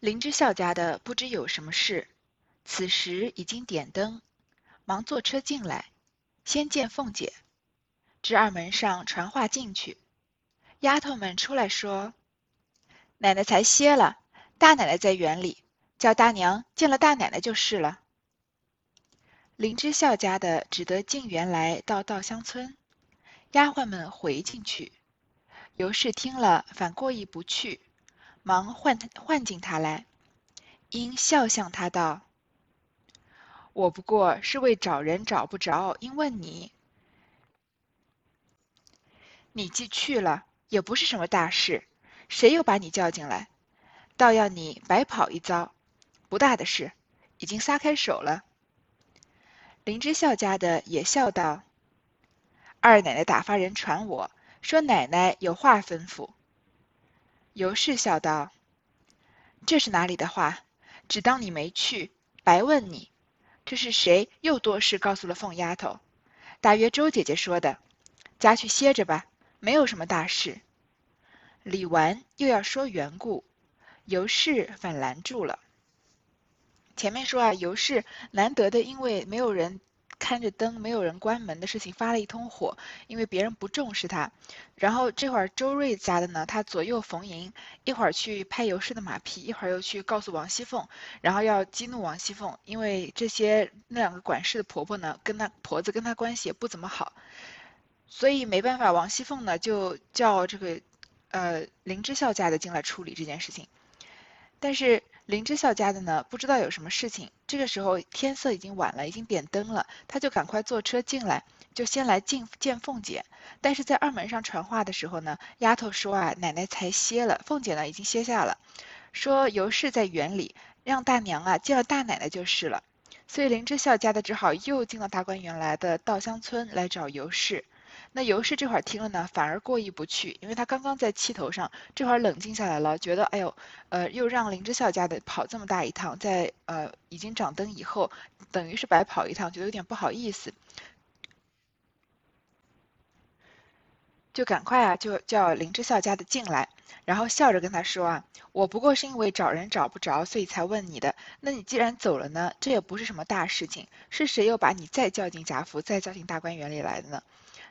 林之孝家的不知有什么事，此时已经点灯，忙坐车进来，先见凤姐，至二门上传话进去。丫头们出来说：“奶奶才歇了，大奶奶在园里，叫大娘见了大奶奶就是了。”林之孝家的只得进园来到稻香村，丫鬟们回进去。尤氏听了，反过意不去。忙唤他唤进他来，因笑向他道：“我不过是为找人找不着，因问你。你既去了，也不是什么大事，谁又把你叫进来？倒要你白跑一遭，不大的事，已经撒开手了。”林之孝家的也笑道：“二奶奶打发人传我说，奶奶有话吩咐。”尤氏笑道：“这是哪里的话？只当你没去，白问你。这是谁又多事告诉了凤丫头？大约周姐姐说的。家去歇着吧，没有什么大事。”李纨又要说缘故，尤氏反拦住了。前面说啊，尤氏难得的因为没有人。看着灯，没有人关门的事情发了一通火，因为别人不重视他。然后这会儿周瑞家的呢，他左右逢迎，一会儿去拍尤氏的马屁，一会儿又去告诉王熙凤，然后要激怒王熙凤，因为这些那两个管事的婆婆呢，跟她婆子跟她关系也不怎么好，所以没办法，王熙凤呢就叫这个呃林之孝家的进来处理这件事情，但是。林之孝家的呢，不知道有什么事情。这个时候天色已经晚了，已经点灯了，他就赶快坐车进来，就先来进见凤姐。但是在二门上传话的时候呢，丫头说啊，奶奶才歇了，凤姐呢已经歇下了，说尤氏在园里，让大娘啊见了大奶奶就是了。所以林之孝家的只好又进了大观园来的稻香村来找尤氏。那尤氏这会儿听了呢，反而过意不去，因为他刚刚在气头上，这会儿冷静下来了，觉得哎呦，呃，又让林之孝家的跑这么大一趟，在呃已经掌灯以后，等于是白跑一趟，觉得有点不好意思，就赶快啊，就叫林之孝家的进来，然后笑着跟他说啊，我不过是因为找人找不着，所以才问你的。那你既然走了呢，这也不是什么大事情，是谁又把你再叫进贾府，再叫进大观园里来的呢？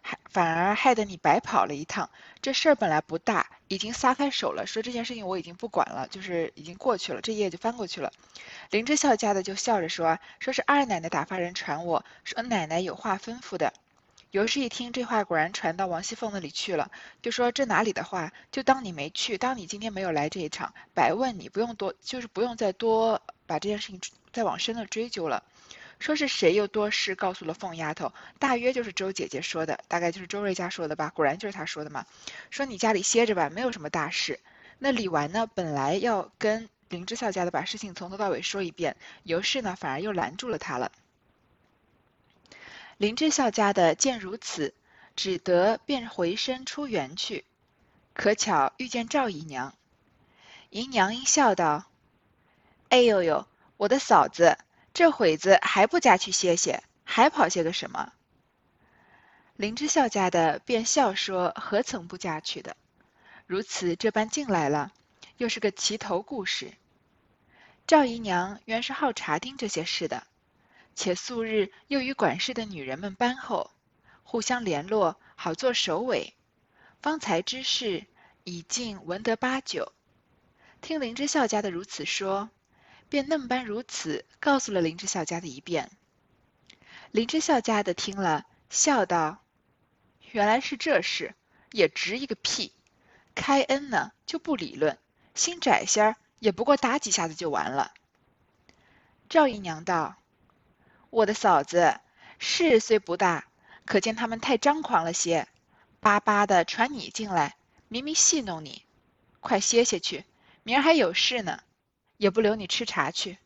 还反而害得你白跑了一趟，这事儿本来不大，已经撒开手了，说这件事情我已经不管了，就是已经过去了，这页就翻过去了。林之孝家的就笑着说，说是二奶奶打发人传我说奶奶有话吩咐的。尤氏一听这话，果然传到王熙凤那里去了，就说这哪里的话，就当你没去，当你今天没有来这一场，白问你，不用多，就是不用再多把这件事情再往深了追究了。说是谁又多事告诉了凤丫头，大约就是周姐姐说的，大概就是周瑞家说的吧，果然就是她说的嘛。说你家里歇着吧，没有什么大事。那李纨呢，本来要跟林之孝家的把事情从头到尾说一遍，尤氏呢反而又拦住了他了。林之孝家的见如此，只得便回身出园去，可巧遇见赵姨娘，姨娘一笑道：“哎呦呦，我的嫂子。”这会子还不家去歇歇，还跑些个什么？林之孝家的便笑说：“何曾不家去的？如此这般进来了，又是个齐头故事。”赵姨娘原是好查听这些事的，且素日又与管事的女人们班后，互相联络，好做首尾。方才之事已尽闻得八九，听林之孝家的如此说。便嫩般如此告诉了林之孝家的一遍。林之孝家的听了，笑道：“原来是这事，也值一个屁！开恩呢就不理论，心窄些儿也不过打几下子就完了。”赵姨娘道：“我的嫂子，事虽不大，可见他们太张狂了些，巴巴的传你进来，明明戏弄你。快歇歇去，明儿还有事呢。”也不留你吃茶去。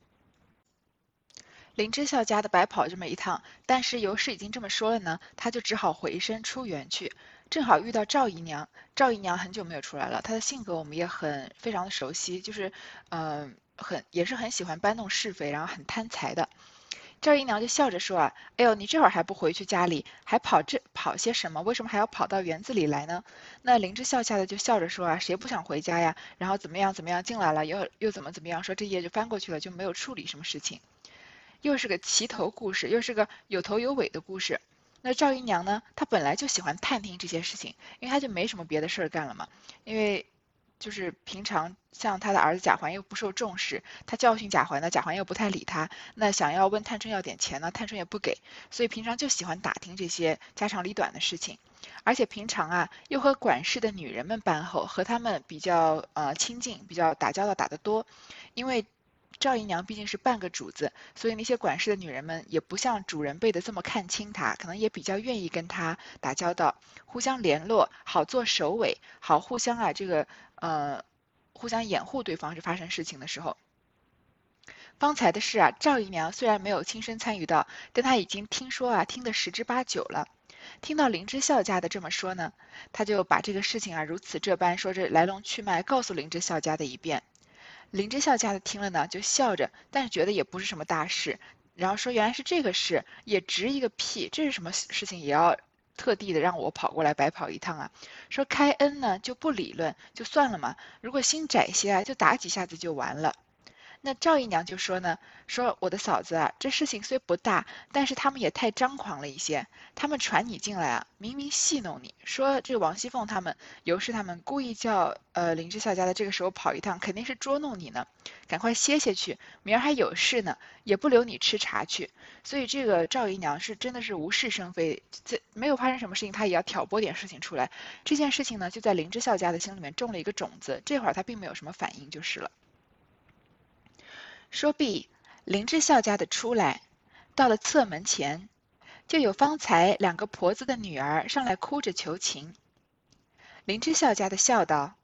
林之孝家的白跑这么一趟，但是尤氏已经这么说了呢，他就只好回身出园去。正好遇到赵姨娘，赵姨娘很久没有出来了，她的性格我们也很非常的熟悉，就是嗯，很也是很喜欢搬弄是非，然后很贪财的。赵姨娘就笑着说啊，哎呦，你这会儿还不回去家里，还跑这跑些什么？为什么还要跑到园子里来呢？那林芝笑下的就笑着说啊，谁不想回家呀？然后怎么样怎么样进来了，又又怎么怎么样？说这页就翻过去了，就没有处理什么事情。又是个齐头故事，又是个有头有尾的故事。那赵姨娘呢，她本来就喜欢探听这些事情，因为她就没什么别的事儿干了嘛，因为。就是平常像他的儿子贾环又不受重视，他教训贾环呢，贾环又不太理他。那想要问探春要点钱呢，探春也不给，所以平常就喜欢打听这些家长里短的事情。而且平常啊，又和管事的女人们伴后，和他们比较呃亲近，比较打交道打得多，因为。赵姨娘毕竟是半个主子，所以那些管事的女人们也不像主人辈的这么看轻她，可能也比较愿意跟她打交道，互相联络，好做首尾，好互相啊这个呃互相掩护对方是发生事情的时候。方才的事啊，赵姨娘虽然没有亲身参与到，但她已经听说啊，听得十之八九了。听到林之孝家的这么说呢，她就把这个事情啊如此这般说这来龙去脉告诉林之孝家的一遍。林之孝家的听了呢，就笑着，但是觉得也不是什么大事，然后说原来是这个事，也值一个屁，这是什么事情也要特地的让我跑过来白跑一趟啊？说开恩呢就不理论，就算了嘛，如果心窄些啊，就打几下子就完了。那赵姨娘就说呢，说我的嫂子啊，这事情虽不大，但是他们也太张狂了一些。他们传你进来啊，明明戏弄你，说这个王熙凤他们、尤氏他们故意叫呃林之孝家的这个时候跑一趟，肯定是捉弄你呢。赶快歇歇去，明儿还有事呢，也不留你吃茶去。所以这个赵姨娘是真的是无事生非，这没有发生什么事情，她也要挑拨点事情出来。这件事情呢，就在林之孝家的心里面种了一个种子，这会儿她并没有什么反应就是了。说毕，林之孝家的出来，到了侧门前，就有方才两个婆子的女儿上来哭着求情。林之孝家的笑道：“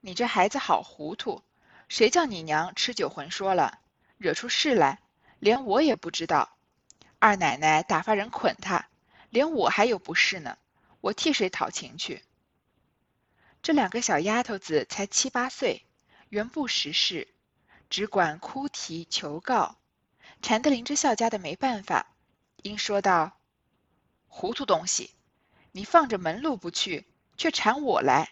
你这孩子好糊涂，谁叫你娘吃酒魂说了，惹出事来，连我也不知道。二奶奶打发人捆他，连我还有不是呢，我替谁讨情去？这两个小丫头子才七八岁，原不识事。”只管哭啼求告，缠得林之孝家的没办法，应说道：“糊涂东西，你放着门路不去，却缠我来。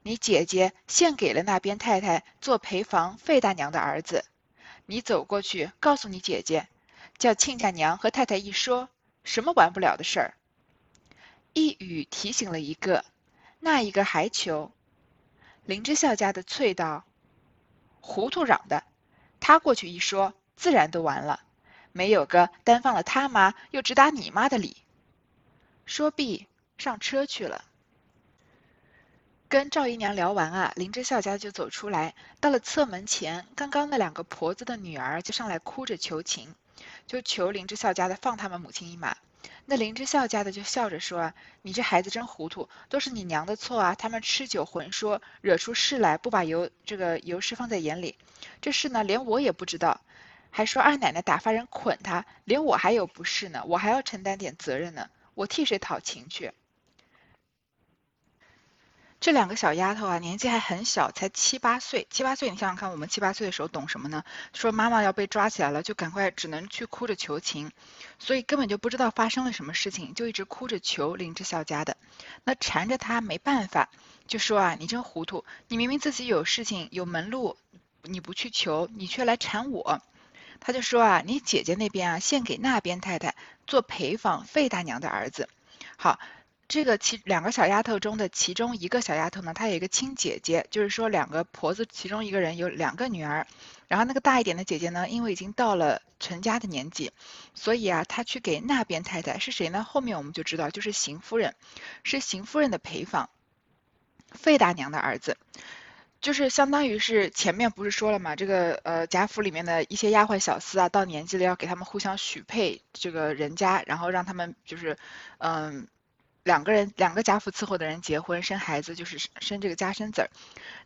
你姐姐献给了那边太太做陪房费大娘的儿子，你走过去告诉你姐姐，叫亲家娘和太太一说，什么完不了的事儿。一语提醒了一个，那一个还求。林之孝家的啐道。”糊涂嚷的，他过去一说，自然都完了。没有个单放了他妈，又只打你妈的理。说毕，上车去了。跟赵姨娘聊完啊，林之孝家就走出来，到了侧门前，刚刚那两个婆子的女儿就上来哭着求情，就求林之孝家的放他们母亲一马。那林之孝家的就笑着说：“你这孩子真糊涂，都是你娘的错啊！他们吃酒混说，惹出事来，不把尤这个尤氏放在眼里。这事呢，连我也不知道，还说二奶奶打发人捆他，连我还有不是呢，我还要承担点责任呢，我替谁讨情去？”这两个小丫头啊，年纪还很小，才七八岁。七八岁，你想想看，我们七八岁的时候懂什么呢？说妈妈要被抓起来了，就赶快只能去哭着求情，所以根本就不知道发生了什么事情，就一直哭着求林之孝家的。那缠着他没办法，就说啊，你真糊涂，你明明自己有事情有门路，你不去求，你却来缠我。他就说啊，你姐姐那边啊，献给那边太太做陪房费大娘的儿子。好。这个其两个小丫头中的其中一个小丫头呢，她有一个亲姐姐，就是说两个婆子其中一个人有两个女儿，然后那个大一点的姐姐呢，因为已经到了成家的年纪，所以啊，她去给那边太太是谁呢？后面我们就知道，就是邢夫人，是邢夫人的陪房，费大娘的儿子，就是相当于是前面不是说了嘛，这个呃贾府里面的一些丫鬟小厮啊，到年纪了要给他们互相许配这个人家，然后让他们就是嗯。两个人，两个贾府伺候的人结婚生孩子，就是生这个家生子儿。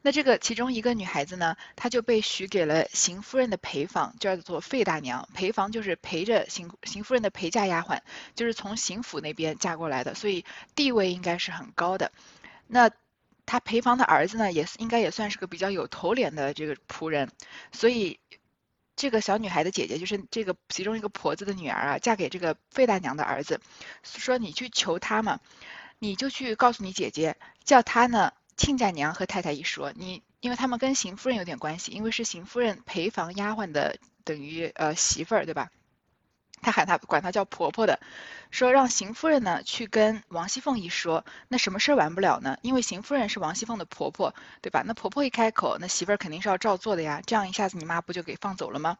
那这个其中一个女孩子呢，她就被许给了邢夫人的陪房，叫做费大娘。陪房就是陪着邢邢夫人的陪嫁丫鬟，就是从邢府那边嫁过来的，所以地位应该是很高的。那她陪房的儿子呢，也应该也算是个比较有头脸的这个仆人，所以。这个小女孩的姐姐，就是这个其中一个婆子的女儿啊，嫁给这个费大娘的儿子，说你去求他嘛，你就去告诉你姐姐，叫她呢亲家娘和太太一说，你因为他们跟邢夫人有点关系，因为是邢夫人陪房丫鬟的，等于呃媳妇儿，对吧？他喊他管她叫婆婆的，说让邢夫人呢去跟王熙凤一说，那什么事儿完不了呢？因为邢夫人是王熙凤的婆婆，对吧？那婆婆一开口，那媳妇儿肯定是要照做的呀。这样一下子你妈不就给放走了吗？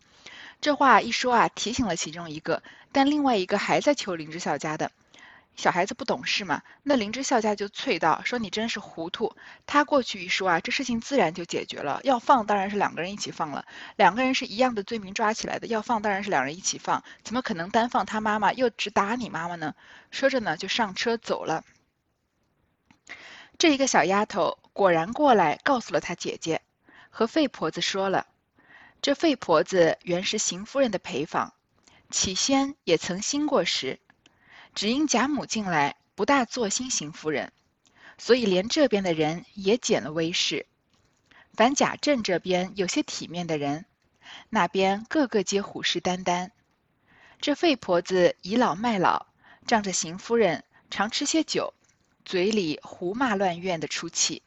这话一说啊，提醒了其中一个，但另外一个还在求林之孝家的。小孩子不懂事嘛，那灵芝笑家就啐道：“说你真是糊涂。”他过去一说啊，这事情自然就解决了。要放当然是两个人一起放了，两个人是一样的罪名抓起来的，要放当然是两人一起放，怎么可能单放他妈妈又只打你妈妈呢？说着呢，就上车走了。这一个小丫头果然过来告诉了她姐姐，和费婆子说了。这费婆子原是邢夫人的陪房，起先也曾兴过时。只因贾母进来不大做心邢夫人，所以连这边的人也减了威势。凡贾政这边有些体面的人，那边个个皆虎视眈眈。这费婆子倚老卖老，仗着邢夫人常吃些酒，嘴里胡骂乱怨的出气。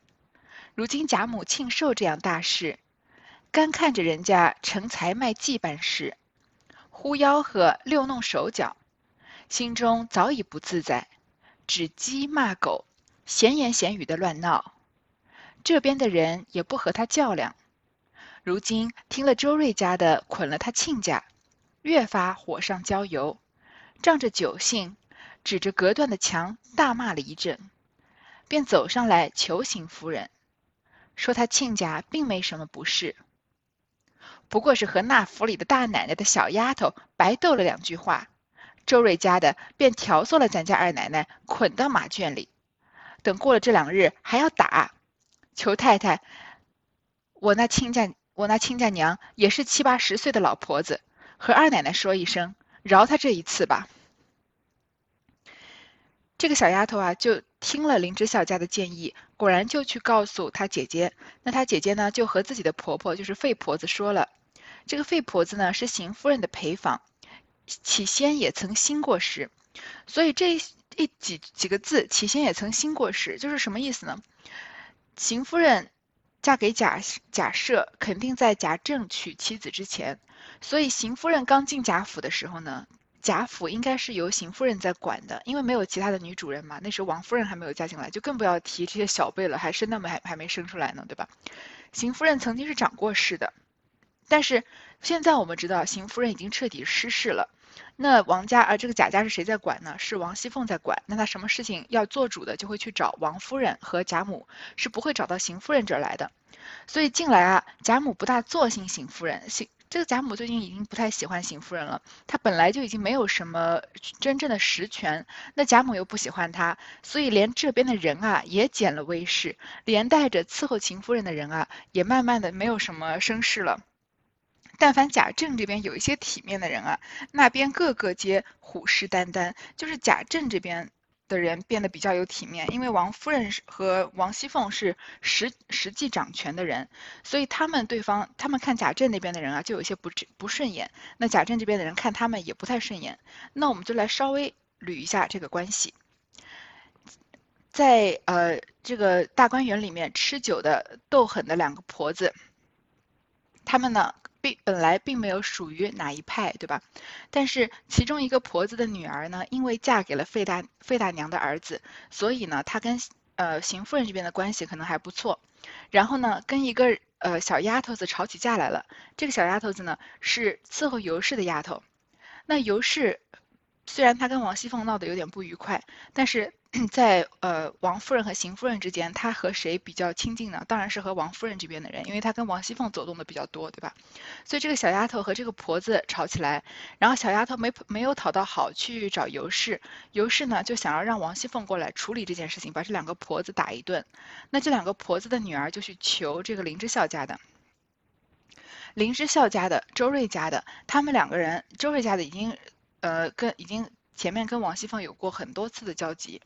如今贾母庆寿这样大事，干看着人家成才卖技办事，忽吆喝溜弄手脚。心中早已不自在，指鸡骂狗，闲言闲语的乱闹。这边的人也不和他较量。如今听了周瑞家的捆了他亲家，越发火上浇油，仗着酒兴，指着隔断的墙大骂了一阵，便走上来求邢夫人，说他亲家并没什么不是，不过是和那府里的大奶奶的小丫头白斗了两句话。周瑞家的便调唆了咱家二奶奶捆到马圈里，等过了这两日还要打。求太太，我那亲家我那亲家娘也是七八十岁的老婆子，和二奶奶说一声，饶她这一次吧。这个小丫头啊，就听了林之孝家的建议，果然就去告诉她姐姐。那她姐姐呢，就和自己的婆婆，就是费婆子说了。这个费婆子呢，是邢夫人的陪房。起先也曾兴过时，所以这一几几个字，起先也曾兴过时，就是什么意思呢？邢夫人嫁给贾贾赦，肯定在贾政娶妻子之前，所以邢夫人刚进贾府的时候呢，贾府应该是由邢夫人在管的，因为没有其他的女主人嘛。那时候王夫人还没有嫁进来，就更不要提这些小辈了，还生那么还还没生出来呢，对吧？邢夫人曾经是掌过事的。但是现在我们知道，邢夫人已经彻底失势了。那王家啊，这个贾家是谁在管呢？是王熙凤在管。那他什么事情要做主的，就会去找王夫人和贾母，是不会找到邢夫人这儿来的。所以近来啊，贾母不大做心邢夫人。邢这个贾母最近已经不太喜欢邢夫人了。她本来就已经没有什么真正的实权，那贾母又不喜欢她，所以连这边的人啊也减了威势，连带着伺候邢夫人的人啊也慢慢的没有什么声势了。但凡贾政这边有一些体面的人啊，那边个个皆虎视眈眈。就是贾政这边的人变得比较有体面，因为王夫人和王熙凤是实实际掌权的人，所以他们对方他们看贾政那边的人啊，就有些不不顺眼。那贾政这边的人看他们也不太顺眼。那我们就来稍微捋一下这个关系。在呃这个大观园里面吃酒的斗狠的两个婆子，他们呢？并本来并没有属于哪一派，对吧？但是其中一个婆子的女儿呢，因为嫁给了费大费大娘的儿子，所以呢，她跟呃邢夫人这边的关系可能还不错。然后呢，跟一个呃小丫头子吵起架来了。这个小丫头子呢，是伺候尤氏的丫头。那尤氏虽然她跟王熙凤闹得有点不愉快，但是。在呃王夫人和邢夫人之间，他和谁比较亲近呢？当然是和王夫人这边的人，因为他跟王熙凤走动的比较多，对吧？所以这个小丫头和这个婆子吵起来，然后小丫头没没有讨到好，去找尤氏，尤氏呢就想要让王熙凤过来处理这件事情，把这两个婆子打一顿。那这两个婆子的女儿就去求这个林之孝家的，林之孝家的，周瑞家的，他们两个人，周瑞家的已经呃跟已经前面跟王熙凤有过很多次的交集。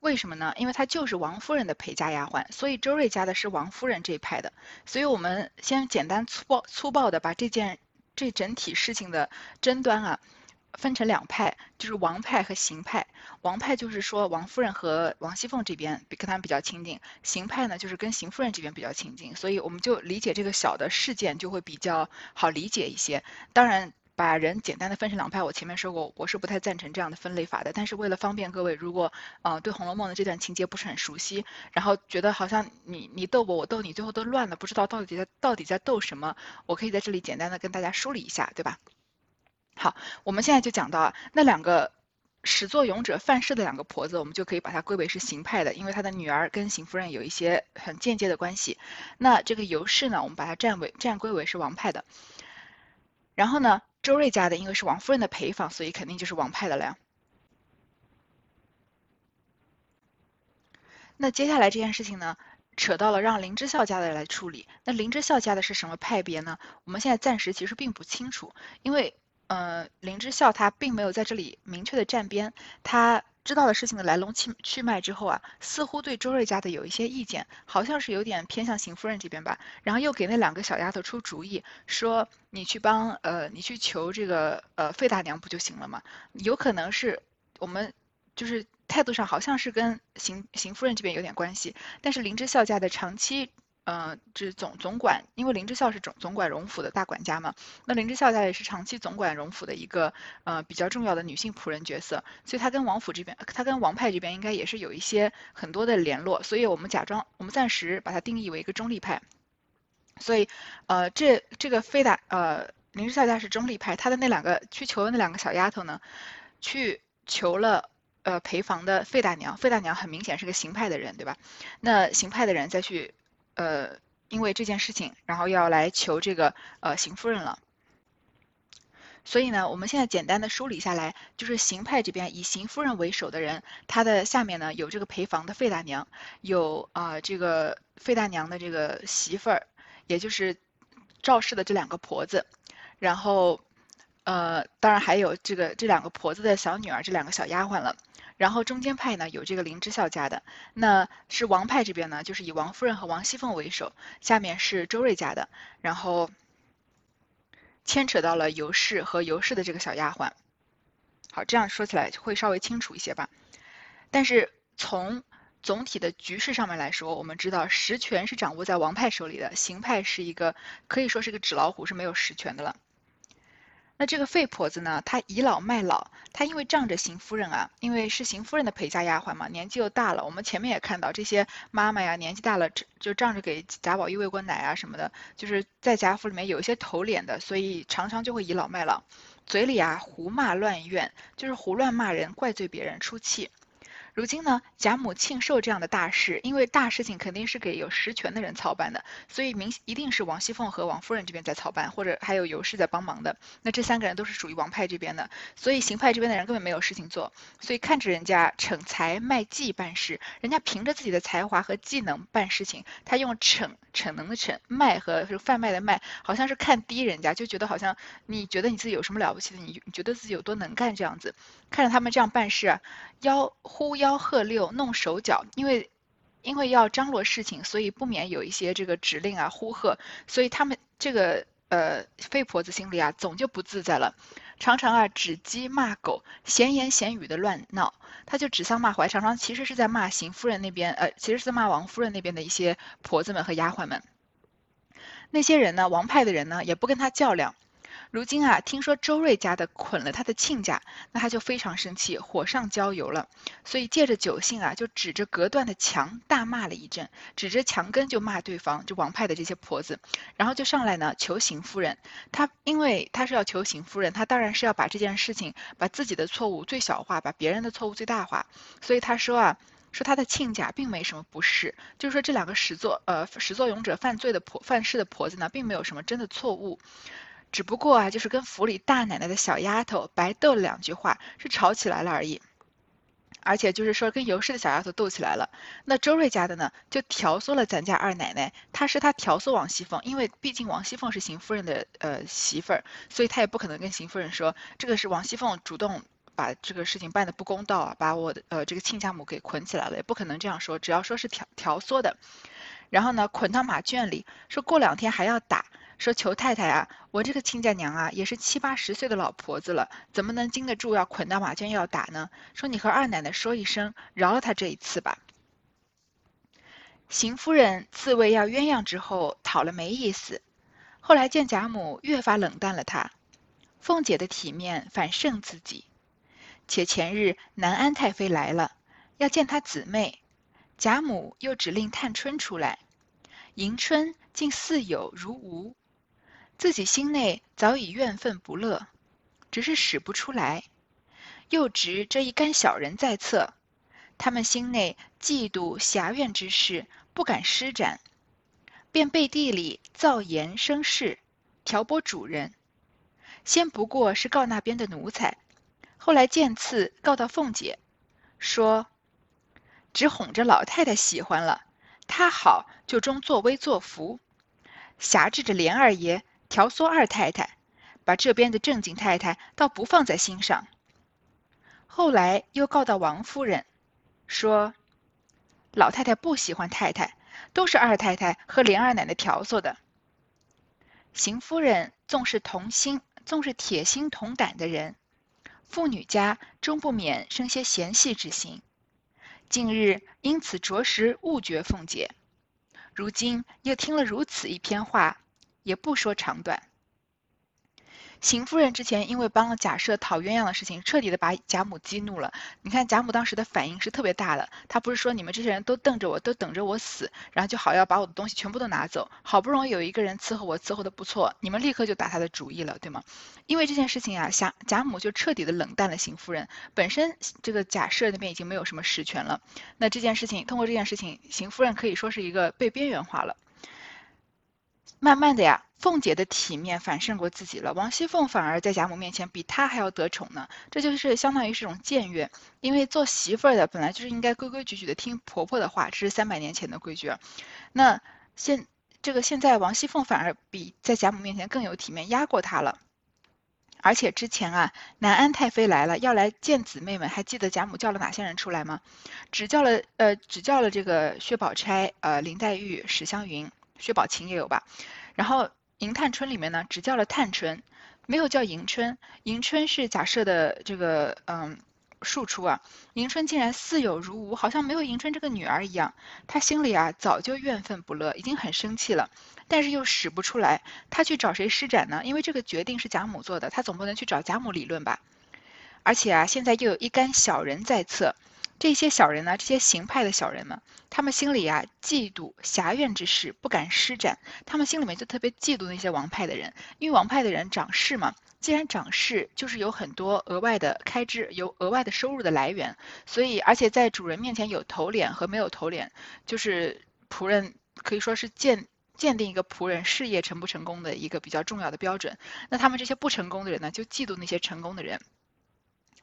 为什么呢？因为她就是王夫人的陪嫁丫鬟，所以周瑞家的是王夫人这一派的。所以我们先简单粗暴粗暴的把这件这整体事情的争端啊。分成两派，就是王派和邢派。王派就是说王夫人和王熙凤这边比跟他们比较亲近，邢派呢就是跟邢夫人这边比较亲近。所以我们就理解这个小的事件就会比较好理解一些。当然，把人简单的分成两派，我前面说过，我是不太赞成这样的分类法的。但是为了方便各位，如果呃对《红楼梦》的这段情节不是很熟悉，然后觉得好像你你逗我，我逗你，最后都乱了，不知道到底在到底在逗什么，我可以在这里简单的跟大家梳理一下，对吧？好，我们现在就讲到，那两个始作俑者范氏的两个婆子，我们就可以把它归为是邢派的，因为他的女儿跟邢夫人有一些很间接的关系。那这个尤氏呢，我们把它占为占归为是王派的。然后呢，周瑞家的因为是王夫人的陪房，所以肯定就是王派的了呀。那接下来这件事情呢，扯到了让林之孝家的来处理。那林之孝家的是什么派别呢？我们现在暂时其实并不清楚，因为。呃，林之孝他并没有在这里明确的站边，他知道了事情的来龙去去脉之后啊，似乎对周瑞家的有一些意见，好像是有点偏向邢夫人这边吧。然后又给那两个小丫头出主意，说你去帮呃，你去求这个呃费大娘不就行了吗？有可能是我们就是态度上好像是跟邢邢夫人这边有点关系，但是林之孝家的长期。嗯，这总总管，因为林之孝是总总管荣府的大管家嘛，那林之孝家也是长期总管荣府的一个呃比较重要的女性仆人角色，所以他跟王府这边，他跟王派这边应该也是有一些很多的联络，所以我们假装，我们暂时把它定义为一个中立派。所以，呃，这这个费大呃林之孝家是中立派，他的那两个去求的那两个小丫头呢，去求了呃陪房的费大娘，费大娘很明显是个行派的人，对吧？那行派的人再去。呃，因为这件事情，然后要来求这个呃邢夫人了。所以呢，我们现在简单的梳理下来，就是邢派这边以邢夫人为首的人，他的下面呢有这个陪房的费大娘，有啊这个费大娘的这个媳妇儿，也就是赵氏的这两个婆子，然后呃当然还有这个这两个婆子的小女儿，这两个小丫鬟了。然后中间派呢有这个林之孝家的，那是王派这边呢，就是以王夫人和王熙凤为首，下面是周瑞家的，然后牵扯到了尤氏和尤氏的这个小丫鬟。好，这样说起来会稍微清楚一些吧。但是从总体的局势上面来说，我们知道实权是掌握在王派手里的，邢派是一个可以说是个纸老虎，是没有实权的了。那这个废婆子呢？她倚老卖老，她因为仗着邢夫人啊，因为是邢夫人的陪嫁丫鬟嘛，年纪又大了。我们前面也看到这些妈妈呀，年纪大了就仗着给贾宝玉喂过奶啊什么的，就是在贾府里面有一些头脸的，所以常常就会倚老卖老，嘴里啊胡骂乱怨，就是胡乱骂人，怪罪别人，出气。如今呢，贾母庆寿这样的大事，因为大事情肯定是给有实权的人操办的，所以明一定是王熙凤和王夫人这边在操办，或者还有尤氏在帮忙的。那这三个人都是属于王派这边的，所以邢派这边的人根本没有事情做，所以看着人家逞才卖技办事，人家凭着自己的才华和技能办事情，他用逞逞能的逞，卖和贩卖的卖，好像是看低人家，就觉得好像你觉得你自己有什么了不起的，你你觉得自己有多能干这样子，看着他们这样办事啊，吆呼。吆喝六弄手脚，因为因为要张罗事情，所以不免有一些这个指令啊呼喝，所以他们这个呃费婆子心里啊总就不自在了，常常啊指鸡骂狗，闲言闲语的乱闹，他就指桑骂槐，常常其实是在骂邢夫人那边，呃其实是在骂王夫人那边的一些婆子们和丫鬟们，那些人呢王派的人呢也不跟他较量。如今啊，听说周瑞家的捆了他的亲家，那他就非常生气，火上浇油了。所以借着酒兴啊，就指着隔断的墙大骂了一阵，指着墙根就骂对方，就王派的这些婆子，然后就上来呢求邢夫人。他因为他是要求邢夫人，他当然是要把这件事情，把自己的错误最小化，把别人的错误最大化。所以他说啊，说他的亲家并没什么不是，就是说这两个始作呃始作俑者犯罪的婆犯事的婆子呢，并没有什么真的错误。只不过啊，就是跟府里大奶奶的小丫头白斗了两句话，是吵起来了而已。而且就是说跟尤氏的小丫头斗起来了。那周瑞家的呢，就调唆了咱家二奶奶，她是她调唆王熙凤，因为毕竟王熙凤是邢夫人的呃媳妇儿，所以她也不可能跟邢夫人说这个是王熙凤主动把这个事情办得不公道啊，把我的呃这个亲家母给捆起来了，也不可能这样说，只要说是调调唆的，然后呢捆到马圈里，说过两天还要打，说求太太啊，我这个亲家娘啊也是七八十岁的老婆子了，怎么能经得住要捆到马圈要打呢？说你和二奶奶说一声，饶了他这一次吧。邢夫人自谓要鸳鸯之后讨了没意思，后来见贾母越发冷淡了她。凤姐的体面反胜自己，且前日南安太妃来了，要见她姊妹，贾母又指令探春出来，迎春竟似有如无，自己心内早已怨愤不乐，只是使不出来，又值这一干小人在侧，他们心内嫉妒侠怨之事不敢施展，便背地里造言生事，挑拨主人。先不过是告那边的奴才，后来见次告到凤姐，说只哄着老太太喜欢了，她好就中作威作福，挟制着莲二爷调唆二太太，把这边的正经太太倒不放在心上。后来又告到王夫人，说老太太不喜欢太太，都是二太太和莲二奶奶调唆的。邢夫人纵是同心。纵是铁心铜胆的人，妇女家终不免生些嫌隙之心。近日因此着实误觉凤姐，如今又听了如此一篇话，也不说长短。邢夫人之前因为帮了贾赦讨鸳鸯的事情，彻底的把贾母激怒了。你看贾母当时的反应是特别大的，她不是说你们这些人都瞪着我，都等着我死，然后就好要把我的东西全部都拿走。好不容易有一个人伺候我，伺候的不错，你们立刻就打他的主意了，对吗？因为这件事情啊，贾贾母就彻底的冷淡了邢夫人。本身这个贾赦那边已经没有什么实权了，那这件事情通过这件事情，邢夫人可以说是一个被边缘化了。慢慢的呀。凤姐的体面反胜过自己了，王熙凤反而在贾母面前比她还要得宠呢。这就是相当于是种僭越，因为做媳妇儿的本来就是应该规规矩矩的听婆婆的话，这是三百年前的规矩。那现这个现在王熙凤反而比在贾母面前更有体面，压过她了。而且之前啊，南安太妃来了，要来见姊妹们，还记得贾母叫了哪些人出来吗？只叫了呃，只叫了这个薛宝钗、呃林黛玉、史湘云、薛宝琴也有吧，然后。迎探春里面呢，只叫了探春，没有叫迎春。迎春是假设的这个嗯庶出啊，迎春竟然似有如无，好像没有迎春这个女儿一样。她心里啊早就怨愤不乐，已经很生气了，但是又使不出来。她去找谁施展呢？因为这个决定是贾母做的，她总不能去找贾母理论吧？而且啊，现在又有一干小人在侧。这些小人呢，这些行派的小人们，他们心里啊嫉妒侠怨之事不敢施展，他们心里面就特别嫉妒那些王派的人，因为王派的人掌事嘛，既然掌事，就是有很多额外的开支，有额外的收入的来源，所以而且在主人面前有头脸和没有头脸，就是仆人可以说是鉴鉴定一个仆人事业成不成功的一个比较重要的标准。那他们这些不成功的人呢，就嫉妒那些成功的人。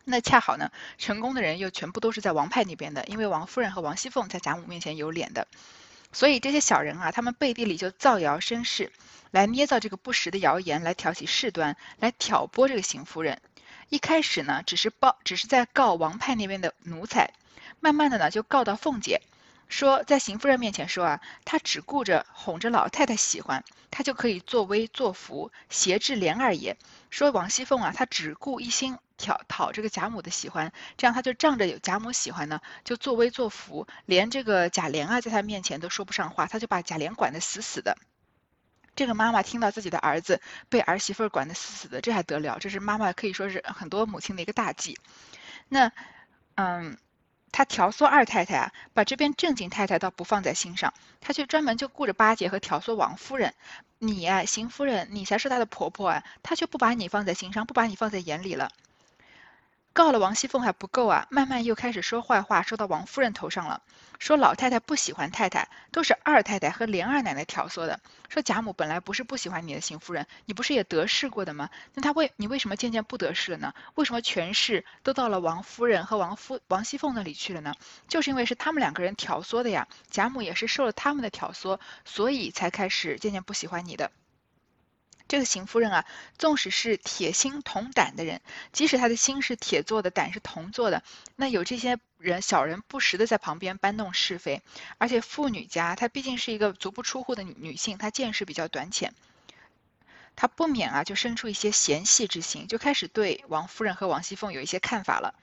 那恰好呢，成功的人又全部都是在王派那边的，因为王夫人和王熙凤在贾母面前有脸的，所以这些小人啊，他们背地里就造谣生事，来捏造这个不实的谣言，来挑起事端，来挑拨这个邢夫人。一开始呢，只是报，只是在告王派那边的奴才，慢慢的呢，就告到凤姐。说在邢夫人面前说啊，他只顾着哄着老太太喜欢，他就可以作威作福，挟制莲二爷。说王熙凤啊，她只顾一心讨讨这个贾母的喜欢，这样她就仗着有贾母喜欢呢，就作威作福，连这个贾琏啊，在她面前都说不上话，他就把贾琏管得死死的。这个妈妈听到自己的儿子被儿媳妇管得死死的，这还得了？这是妈妈可以说是很多母亲的一个大忌。那，嗯。他调唆二太太啊，把这边正经太太倒不放在心上，他却专门就顾着巴结和调唆王夫人。你呀，邢夫人，你才是她的婆婆啊，她却不把你放在心上，不把你放在眼里了。告了王熙凤还不够啊，慢慢又开始说坏话，说到王夫人头上了。说老太太不喜欢太太，都是二太太和连二奶奶挑唆的。说贾母本来不是不喜欢你的邢夫人，你不是也得势过的吗？那她为你为什么渐渐不得势了呢？为什么权势都到了王夫人和王夫王熙凤那里去了呢？就是因为是他们两个人挑唆的呀。贾母也是受了他们的挑唆，所以才开始渐渐不喜欢你的。这个邢夫人啊，纵使是铁心铜胆的人，即使她的心是铁做的，胆是铜做的，那有这些人小人不时的在旁边搬弄是非，而且妇女家她毕竟是一个足不出户的女女性，她见识比较短浅，她不免啊就生出一些嫌隙之心，就开始对王夫人和王熙凤有一些看法了。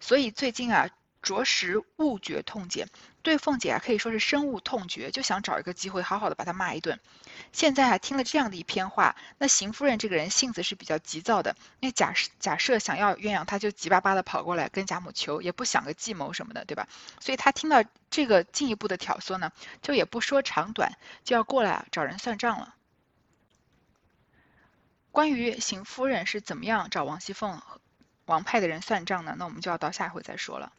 所以最近啊。着实误觉痛减，对凤姐啊可以说是深恶痛绝，就想找一个机会好好的把她骂一顿。现在啊听了这样的一篇话，那邢夫人这个人性子是比较急躁的，那假假设想要鸳鸯，她就急巴巴的跑过来跟贾母求，也不想个计谋什么的，对吧？所以她听到这个进一步的挑唆呢，就也不说长短，就要过来找人算账了。关于邢夫人是怎么样找王熙凤、王派的人算账呢？那我们就要到下一回再说了。